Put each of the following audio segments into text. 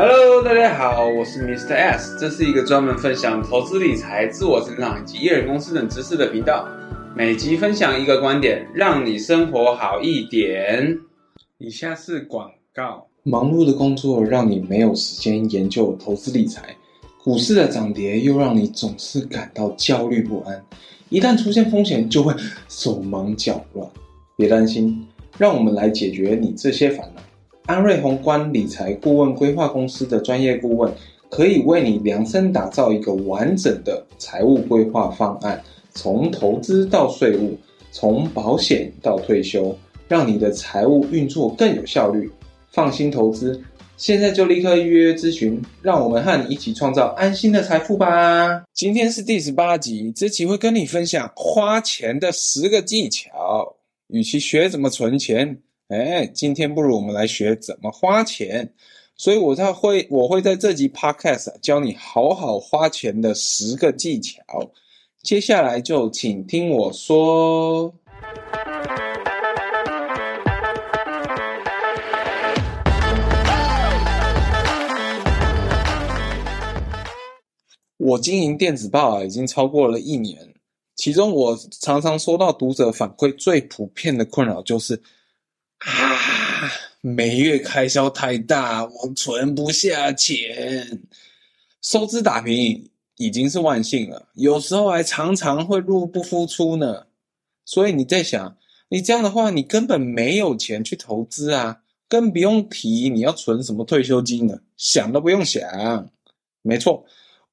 Hello，大家好，我是 Mr. S，这是一个专门分享投资理财、自我成长以及艺人公司等知识的频道。每集分享一个观点，让你生活好一点。以下是广告。忙碌的工作让你没有时间研究投资理财，股市的涨跌又让你总是感到焦虑不安。一旦出现风险，就会手忙脚乱。别担心，让我们来解决你这些烦恼。安瑞宏观理财顾问规划公司的专业顾问，可以为你量身打造一个完整的财务规划方案，从投资到税务，从保险到退休，让你的财务运作更有效率。放心投资，现在就立刻预约咨询，让我们和你一起创造安心的财富吧。今天是第十八集，这期会跟你分享花钱的十个技巧。与其学怎么存钱，哎，今天不如我们来学怎么花钱。所以我才会我会在这集 Podcast 教你好好花钱的十个技巧。接下来就请听我说。我经营电子报啊，已经超过了一年。其中，我常常收到读者反馈，最普遍的困扰就是：啊，每月开销太大，我存不下钱，收支打平已经是万幸了，有时候还常常会入不敷出呢。所以你在想，你这样的话，你根本没有钱去投资啊，更不用提你要存什么退休金了，想都不用想。没错。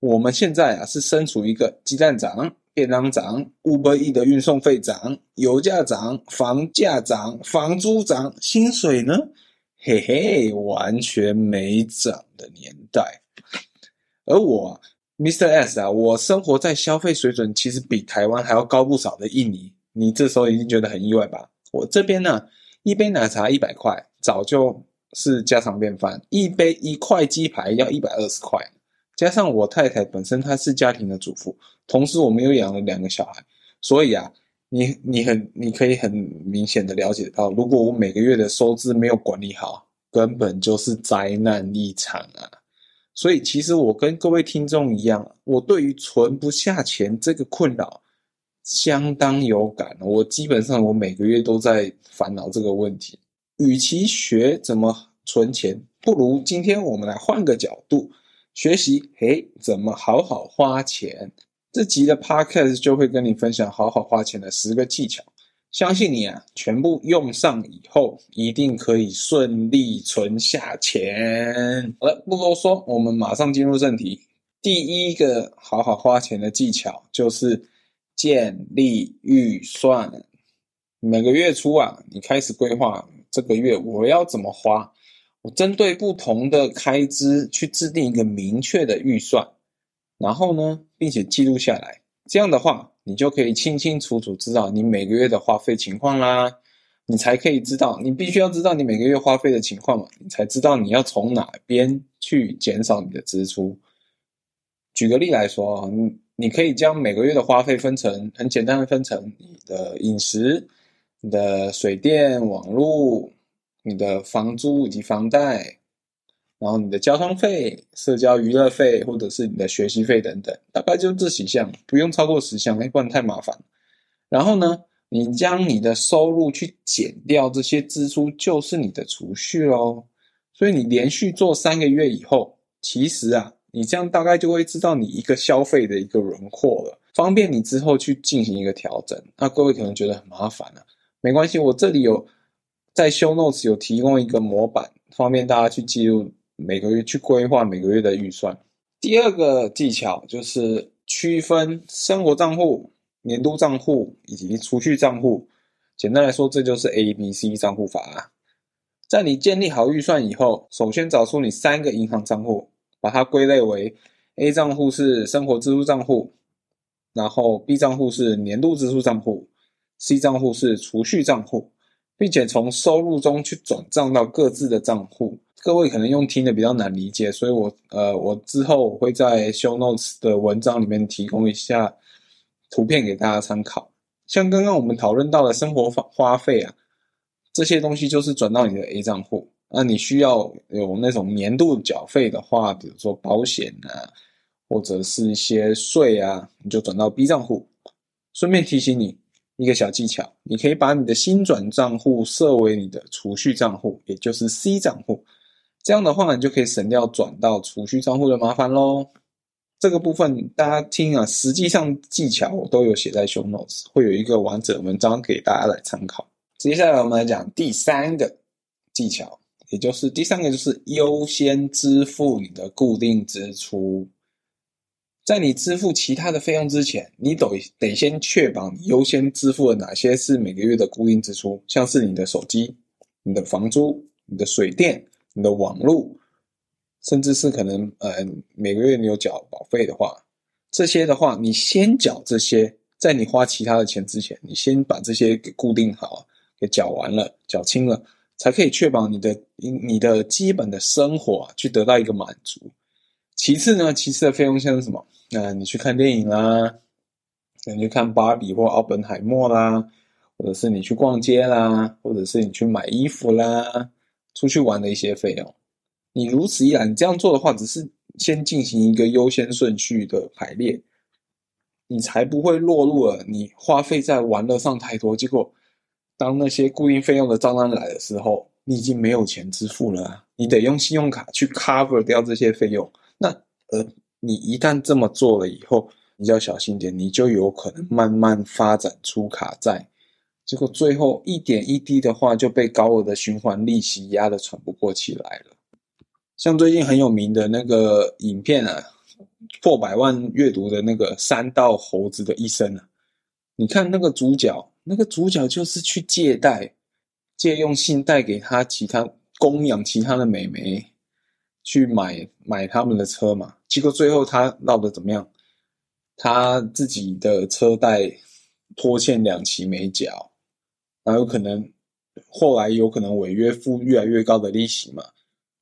我们现在啊是身处一个鸡蛋涨、便当涨、Uber Eats 的运送费涨、油价涨、房价涨、房租涨，薪水呢？嘿嘿，完全没涨的年代。而我 Mr. S 啊，我生活在消费水准其实比台湾还要高不少的印尼，你这时候已经觉得很意外吧？我这边呢，一杯奶茶一百块，早就是家常便饭；一杯一块鸡排要一百二十块。加上我太太本身她是家庭的主妇，同时我们又养了两个小孩，所以啊，你你很你可以很明显的了解到，如果我每个月的收支没有管理好，根本就是灾难一场啊！所以其实我跟各位听众一样，我对于存不下钱这个困扰相当有感。我基本上我每个月都在烦恼这个问题。与其学怎么存钱，不如今天我们来换个角度。学习，嘿，怎么好好花钱？这集的 podcast 就会跟你分享好好花钱的十个技巧。相信你啊，全部用上以后，一定可以顺利存下钱。好了，不多说，我们马上进入正题。第一个好好花钱的技巧就是建立预算。每个月初啊，你开始规划这个月我要怎么花。我针对不同的开支去制定一个明确的预算，然后呢，并且记录下来。这样的话，你就可以清清楚楚知道你每个月的花费情况啦。你才可以知道，你必须要知道你每个月花费的情况嘛，你才知道你要从哪边去减少你的支出。举个例来说啊，你你可以将每个月的花费分成很简单的分成你的饮食、你的水电网络。你的房租以及房贷，然后你的交通费、社交娱乐费，或者是你的学习费等等，大概就这几项，不用超过十项，不然太麻烦。然后呢，你将你的收入去减掉这些支出，就是你的储蓄喽。所以你连续做三个月以后，其实啊，你这样大概就会知道你一个消费的一个轮廓了，方便你之后去进行一个调整。那各位可能觉得很麻烦了，没关系，我这里有。在 Show Notes 有提供一个模板，方便大家去记录每个月去规划每个月的预算。第二个技巧就是区分生活账户、年度账户以及储蓄账户。简单来说，这就是 A B C 账户法。在你建立好预算以后，首先找出你三个银行账户，把它归类为 A 账户是生活支出账户，然后 B 账户是年度支出账户，C 账户是储蓄账户。并且从收入中去转账到各自的账户，各位可能用听的比较难理解，所以我呃，我之后会在 show notes 的文章里面提供一下图片给大家参考。像刚刚我们讨论到的生活花花费啊，这些东西就是转到你的 A 账户，那你需要有那种年度缴费的话，比如说保险啊，或者是一些税啊，你就转到 B 账户。顺便提醒你一个小技巧，你可以把你的新转账户设为你的储蓄账户，也就是 C 账户。这样的话，你就可以省掉转到储蓄账户的麻烦喽。这个部分大家听啊，实际上技巧我都有写在 show notes，会有一个完整文章给大家来参考。接下来我们来讲第三个技巧。也就是第三个，就是优先支付你的固定支出。在你支付其他的费用之前，你得得先确保你优先支付的哪些是每个月的固定支出，像是你的手机、你的房租、你的水电、你的网络，甚至是可能呃每个月你有缴保费的话，这些的话你先缴这些，在你花其他的钱之前，你先把这些给固定好，给缴完了，缴清了。才可以确保你的你的基本的生活啊，去得到一个满足。其次呢，其次的费用像是什么？呃，你去看电影啦，你去看芭比或奥本海默啦，或者是你去逛街啦，或者是你去买衣服啦，出去玩的一些费用。你如此一来，你这样做的话，只是先进行一个优先顺序的排列，你才不会落入了你花费在玩乐上太多，结果。当那些固定费用的账单来的时候，你已经没有钱支付了，你得用信用卡去 cover 掉这些费用。那呃，你一旦这么做了以后，你要小心点，你就有可能慢慢发展出卡债，结果最后一点一滴的话就被高额的循环利息压得喘不过气来了。像最近很有名的那个影片啊，破百万阅读的那个山道猴子的一生啊，你看那个主角。那个主角就是去借贷，借用信贷给他其他供养其他的美眉，去买买他们的车嘛。结果最后他闹得怎么样？他自己的车贷拖欠两期没缴，然后有可能后来有可能违约付越来越高的利息嘛。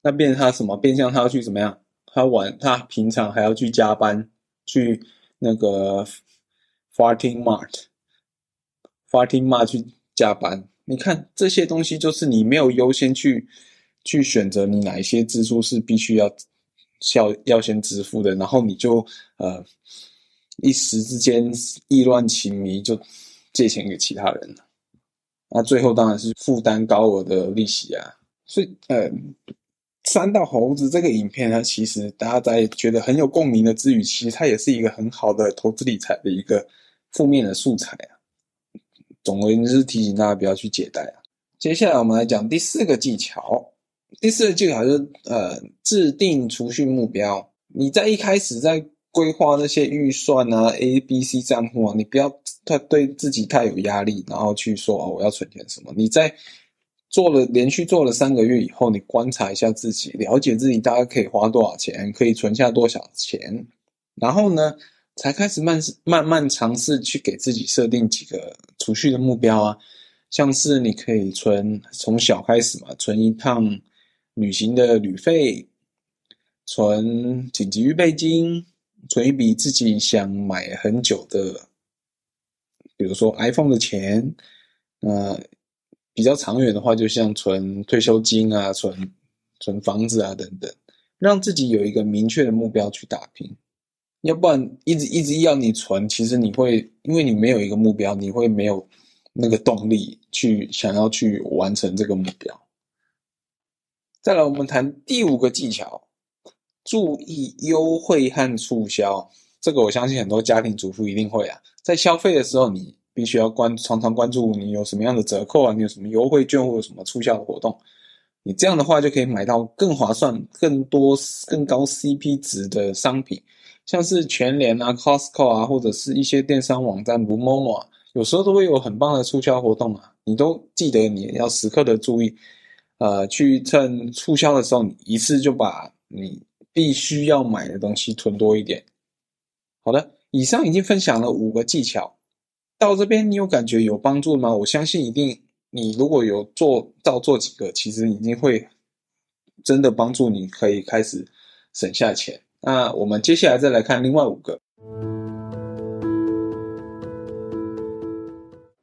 那变他什么？变相他要去怎么样？他晚他平常还要去加班，去那个 Farting Mart。花听嘛，去加班，你看这些东西就是你没有优先去去选择你哪一些支出是必须要要要先支付的，然后你就呃一时之间意乱情迷就借钱给其他人了，那最后当然是负担高额的利息啊。所以呃，三道猴子这个影片呢，其实大家在觉得很有共鸣的之余，其实它也是一个很好的投资理财的一个负面的素材啊。总而言之，提醒大家不要去借贷啊。接下来我们来讲第四个技巧。第四个技巧就是呃，制定储蓄目标。你在一开始在规划那些预算啊、A、B、C 账户啊，你不要太对自己太有压力，然后去说哦，我要存钱什么。你在做了连续做了三个月以后，你观察一下自己，了解自己大概可以花多少钱，可以存下多少钱，然后呢，才开始慢慢慢尝试去给自己设定几个储蓄的目标啊，像是你可以存从小开始嘛，存一趟旅行的旅费，存紧急预备金，存一笔自己想买很久的，比如说 iPhone 的钱，呃，比较长远的话，就像存退休金啊，存存房子啊等等，让自己有一个明确的目标去打拼。要不然一直一直要你存，其实你会因为你没有一个目标，你会没有那个动力去想要去完成这个目标。再来，我们谈第五个技巧，注意优惠和促销。这个我相信很多家庭主妇一定会啊，在消费的时候，你必须要关常常关注你有什么样的折扣啊，你有什么优惠券或者什么促销的活动。你这样的话就可以买到更划算、更多、更高 CP 值的商品。像是全联啊、Costco 啊，或者是一些电商网站如 Momo 啊，有时候都会有很棒的促销活动啊。你都记得你要时刻的注意，呃，去趁促销的时候，你一次就把你必须要买的东西囤多一点。好的，以上已经分享了五个技巧，到这边你有感觉有帮助吗？我相信一定，你如果有做照做几个，其实已经会真的帮助你可以开始省下钱。那我们接下来再来看另外五个。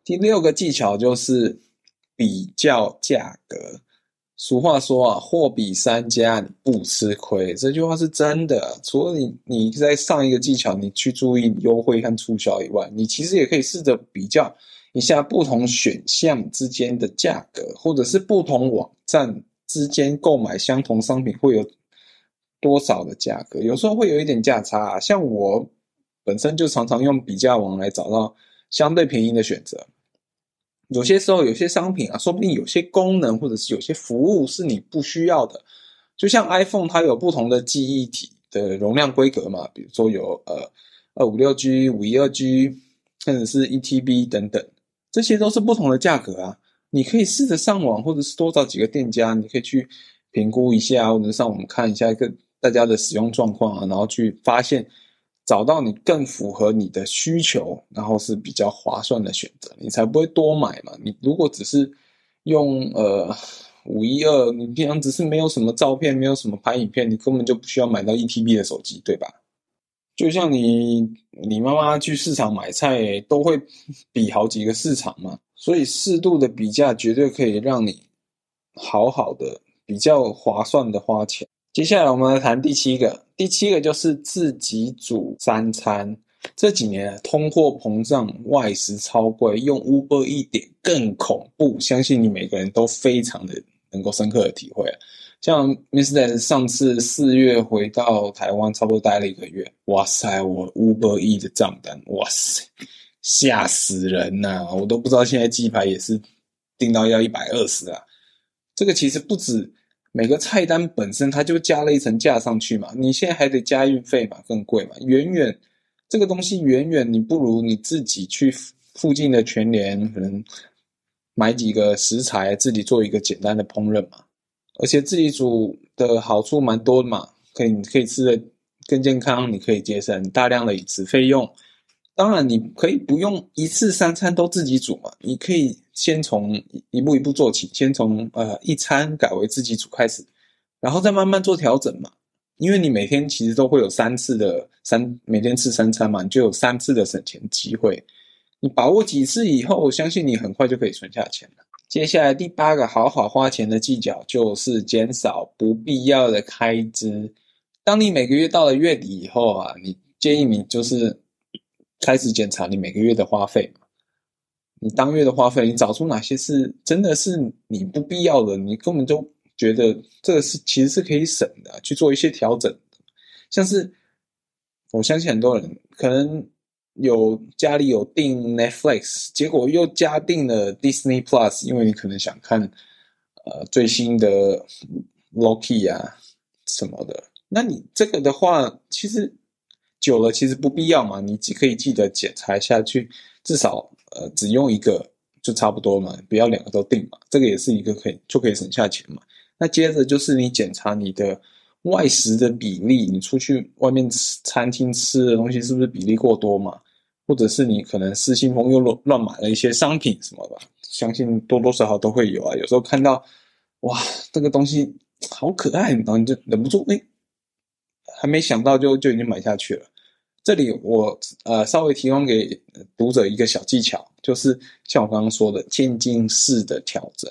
第六个技巧就是比较价格。俗话说啊，货比三家你不吃亏，这句话是真的。除了你你在上一个技巧，你去注意优惠和促销以外，你其实也可以试着比较一下不同选项之间的价格，或者是不同网站之间购买相同商品会有多少的价格。有时候会有一点价差啊，像我本身就常常用比价网来找到相对便宜的选择。有些时候，有些商品啊，说不定有些功能或者是有些服务是你不需要的。就像 iPhone，它有不同的记忆体的容量规格嘛，比如说有呃二五六 G、五一二 G，甚至是一 TB 等等，这些都是不同的价格啊。你可以试着上网，或者是多找几个店家，你可以去评估一下，或者上网看一下一个大家的使用状况啊，然后去发现。找到你更符合你的需求，然后是比较划算的选择，你才不会多买嘛。你如果只是用呃五一二，你平常只是没有什么照片，没有什么拍影片，你根本就不需要买到一 TB 的手机，对吧？就像你你妈妈去市场买菜都会比好几个市场嘛，所以适度的比价绝对可以让你好好的比较划算的花钱。接下来我们来谈第七个，第七个就是自己煮三餐。这几年通货膨胀，外食超贵，用 Uber 一点更恐怖。相信你每个人都非常的能够深刻的体会。像 Mr. 上次四月回到台湾，差不多待了一个月。哇塞，我 Uber E 的账单，哇塞，吓死人呐、啊！我都不知道现在鸡排也是订到要一百二十啊。这个其实不止。每个菜单本身它就加了一层价上去嘛，你现在还得加运费嘛，更贵嘛，远远这个东西远远你不如你自己去附近的全联，可能买几个食材自己做一个简单的烹饪嘛，而且自己煮的好处蛮多的嘛，可以你可以吃的更健康，你可以节省大量的饮食费用。当然，你可以不用一次三餐都自己煮嘛，你可以先从一步一步做起，先从呃一餐改为自己煮开始，然后再慢慢做调整嘛。因为你每天其实都会有三次的三，每天吃三餐嘛，你就有三次的省钱机会。你把握几次以后，我相信你很快就可以存下钱了。接下来第八个好好花钱的技巧就是减少不必要的开支。当你每个月到了月底以后啊，你建议你就是。开始检查你每个月的花费，你当月的花费，你找出哪些是真的是你不必要的，你根本就觉得这个是其实是可以省的，去做一些调整。像是我相信很多人可能有家里有订 Netflix，结果又加订了 Disney Plus，因为你可能想看呃最新的 Loki 啊什么的，那你这个的话其实。久了其实不必要嘛，你既可以记得检查下去，至少呃只用一个就差不多嘛，不要两个都订嘛，这个也是一个可以就可以省下钱嘛。那接着就是你检查你的外食的比例，你出去外面吃餐厅吃的东西是不是比例过多嘛？或者是你可能失心疯又乱乱买了一些商品什么吧，相信多多少少都会有啊。有时候看到哇这个东西好可爱，然后你就忍不住哎。还没想到就就已经买下去了。这里我呃稍微提供给读者一个小技巧，就是像我刚刚说的渐进式的调整，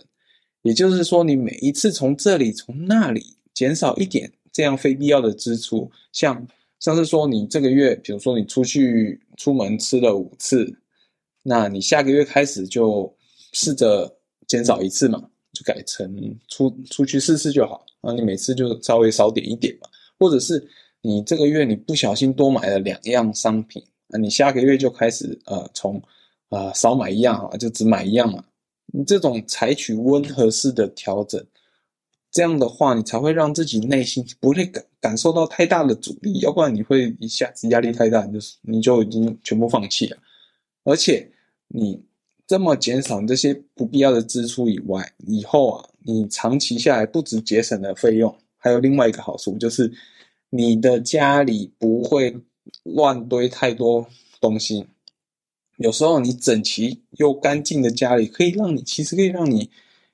也就是说你每一次从这里从那里减少一点这样非必要的支出，像像是说你这个月，比如说你出去出门吃了五次，那你下个月开始就试着减少一次嘛，就改成出出去试试就好，那你每次就稍微少点一点嘛。或者是你这个月你不小心多买了两样商品，那你下个月就开始呃从、呃、少买一样啊，就只买一样嘛。你这种采取温和式的调整，这样的话你才会让自己内心不会感感受到太大的阻力，要不然你会一下子压力太大，你就你就已经全部放弃了。而且你这么减少这些不必要的支出以外，以后啊你长期下来不止节省了费用。还有另外一个好处，就是你的家里不会乱堆太多东西。有时候你整齐又干净的家里，可以让你其实可以让你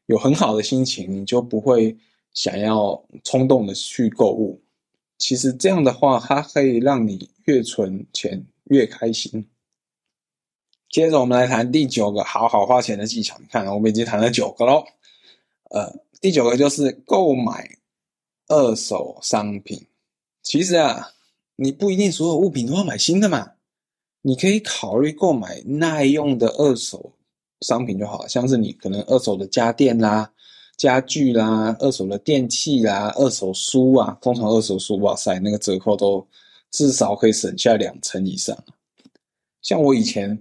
有很好的心情，你就不会想要冲动的去购物。其实这样的话，它可以让你越存钱越开心。接着我们来谈第九个好好花钱的技巧。你看，我们已经谈了九个喽。呃，第九个就是购买二手商品。其实啊，你不一定所有物品都要买新的嘛，你可以考虑购买耐用的二手商品就好，像是你可能二手的家电啦、家具啦、二手的电器啦、二手书啊，通常二手书，哇塞，那个折扣都至少可以省下两成以上。像我以前，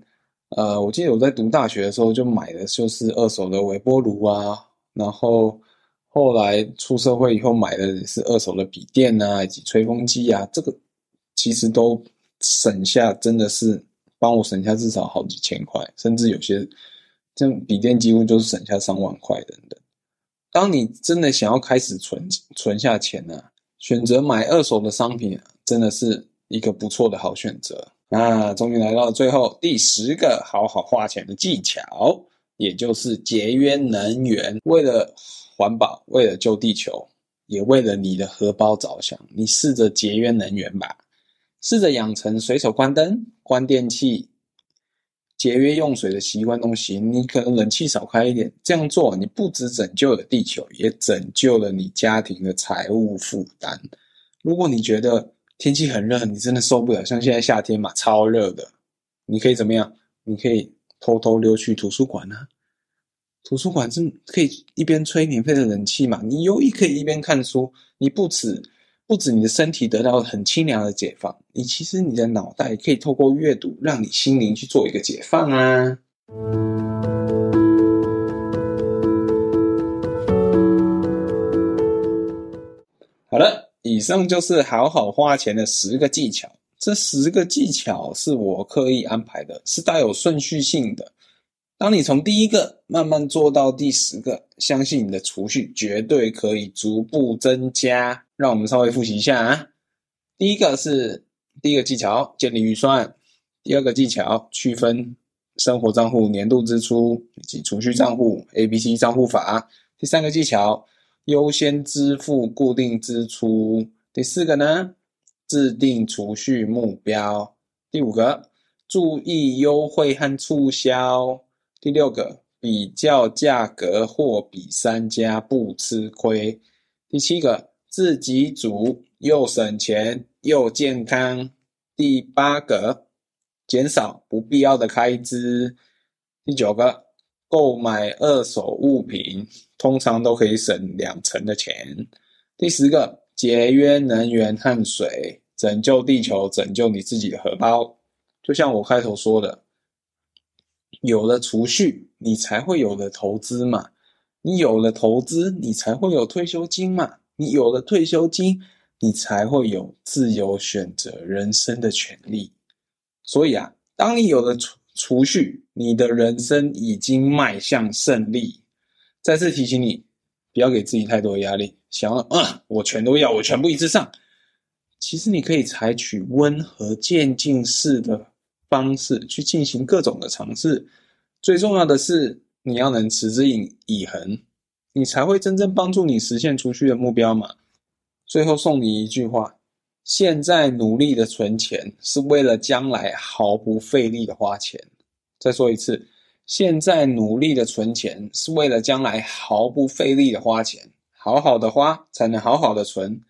呃，我记得我在读大学的时候就买的就是二手的微波炉啊，然后后来出社会以后买的是二手的笔电啊，以及吹风机啊，这个其实都省下，真的是帮我省下至少好几千块，甚至有些这笔电几乎就是省下上万块等等。当你真的想要开始存存下钱呢、啊，选择买二手的商品，真的是一个不错的好选择。那终于来到了最后第十个好好花钱的技巧，也就是节约能源。为了环保，为了救地球，也为了你的荷包着想，你试着节约能源吧。试着养成随手关灯、关电器、节约用水的习惯都行。你可能冷气少开一点，这样做你不只拯救了地球，也拯救了你家庭的财务负担。如果你觉得，天气很热，你真的受不了。像现在夏天嘛，超热的。你可以怎么样？你可以偷偷溜去图书馆啊。图书馆是可以一边吹免费的冷气嘛，你又可以一边看书。你不止不止你的身体得到很清凉的解放，你其实你的脑袋可以透过阅读，让你心灵去做一个解放啊。好了。以上就是好好花钱的十个技巧。这十个技巧是我刻意安排的，是带有顺序性的。当你从第一个慢慢做到第十个，相信你的储蓄绝对可以逐步增加。让我们稍微复习一下啊。第一个是第一个技巧，建立预算。第二个技巧，区分生活账户、年度支出以及储蓄账户 ABC 账户法。第三个技巧。优先支付固定支出。第四个呢，制定储蓄目标。第五个，注意优惠和促销。第六个，比较价格或比三家不吃亏。第七个，自己煮又省钱又健康。第八个，减少不必要的开支。第九个。购买二手物品，通常都可以省两成的钱。第十个，节约能源和水，拯救地球，拯救你自己的荷包。就像我开头说的，有了储蓄，你才会有了投资嘛。你有了投资，你才会有退休金嘛。你有了退休金，你才会有自由选择人生的权利。所以啊，当你有了储储蓄，你的人生已经迈向胜利。再次提醒你，不要给自己太多压力。想要啊，我全都要，我全部一次上。其实你可以采取温和渐进式的方式去进行各种的尝试。最重要的是，你要能持之以以恒，你才会真正帮助你实现储蓄的目标嘛。最后送你一句话。现在努力的存钱，是为了将来毫不费力的花钱。再说一次，现在努力的存钱，是为了将来毫不费力的花钱。好好的花，才能好好的存。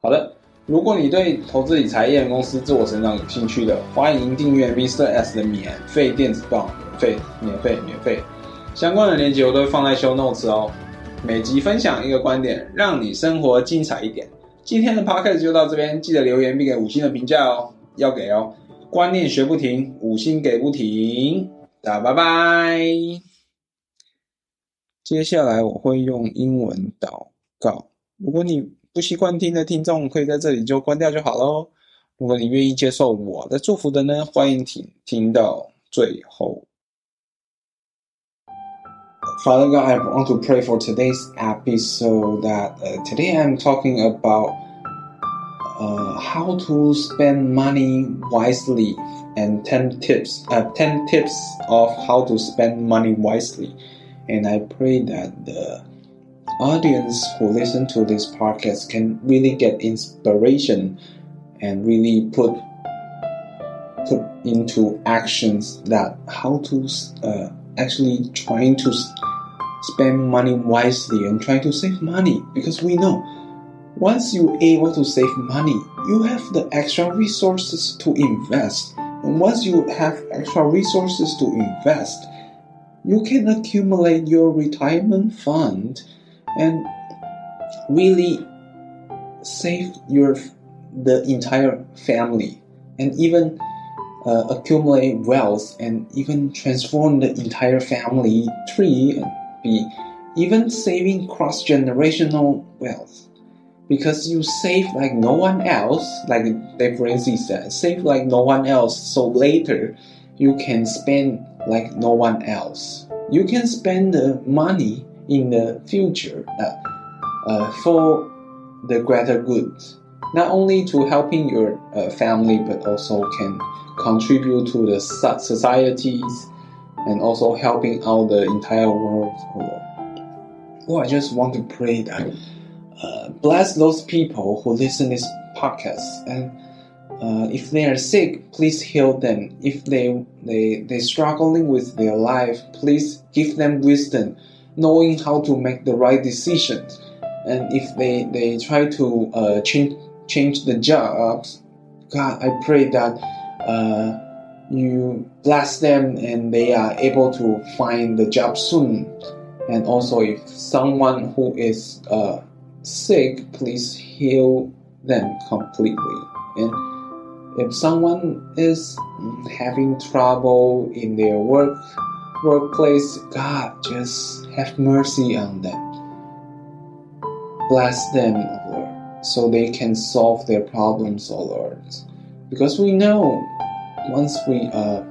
好的，如果你对投资理财、一人公司、自我成长有兴趣的，欢迎订阅 Mr. S 的免费电子报，免费、免费、免费。相关的链接我都会放在 Show Notes 哦。每集分享一个观点，让你生活精彩一点。今天的 podcast 就到这边，记得留言并给五星的评价哦，要给哦。观念学不停，五星给不停，大家拜拜。接下来我会用英文祷告，如果你不习惯听的听众，可以在这里就关掉就好喽。如果你愿意接受我的祝福的呢，欢迎听听到最后。Father God, I want to pray for today's episode. That uh, today I'm talking about uh, how to spend money wisely and ten tips. Uh, ten tips of how to spend money wisely. And I pray that the audience who listen to this podcast can really get inspiration and really put put into actions that how to uh, actually trying to spend money wisely and trying to save money because we know once you're able to save money, you have the extra resources to invest. And once you have extra resources to invest, you can accumulate your retirement fund and really save your the entire family and even uh, accumulate wealth and even transform the entire family tree and be even saving cross generational wealth. Because you save like no one else like Dave Ramsey said save like no one else so later you can spend like no one else. You can spend the money in the future uh, for the greater good not only to helping your uh, family but also can contribute to the societies and also helping out the entire world oh, i just want to pray that uh, bless those people who listen this podcast and uh, if they are sick please heal them. If they they they struggling with their life please give them wisdom knowing how to make the right decisions and if they they try to uh, change change the jobs god i pray that uh, you bless them and they are able to find the job soon and also if someone who is uh, sick, please heal them completely. And if someone is having trouble in their work workplace, God just have mercy on them. Bless them, Lord, so they can solve their problems, oh Lord. Because we know once we uh,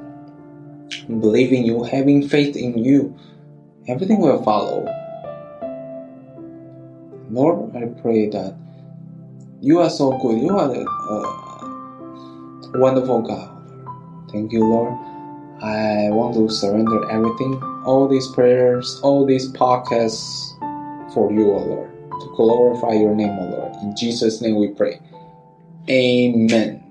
believe in you, having faith in you, everything will follow. Lord, I pray that you are so good. You are a uh, wonderful God. Thank you, Lord. I want to surrender everything, all these prayers, all these podcasts for you, O Lord, to glorify your name, O Lord. In Jesus' name we pray. Amen.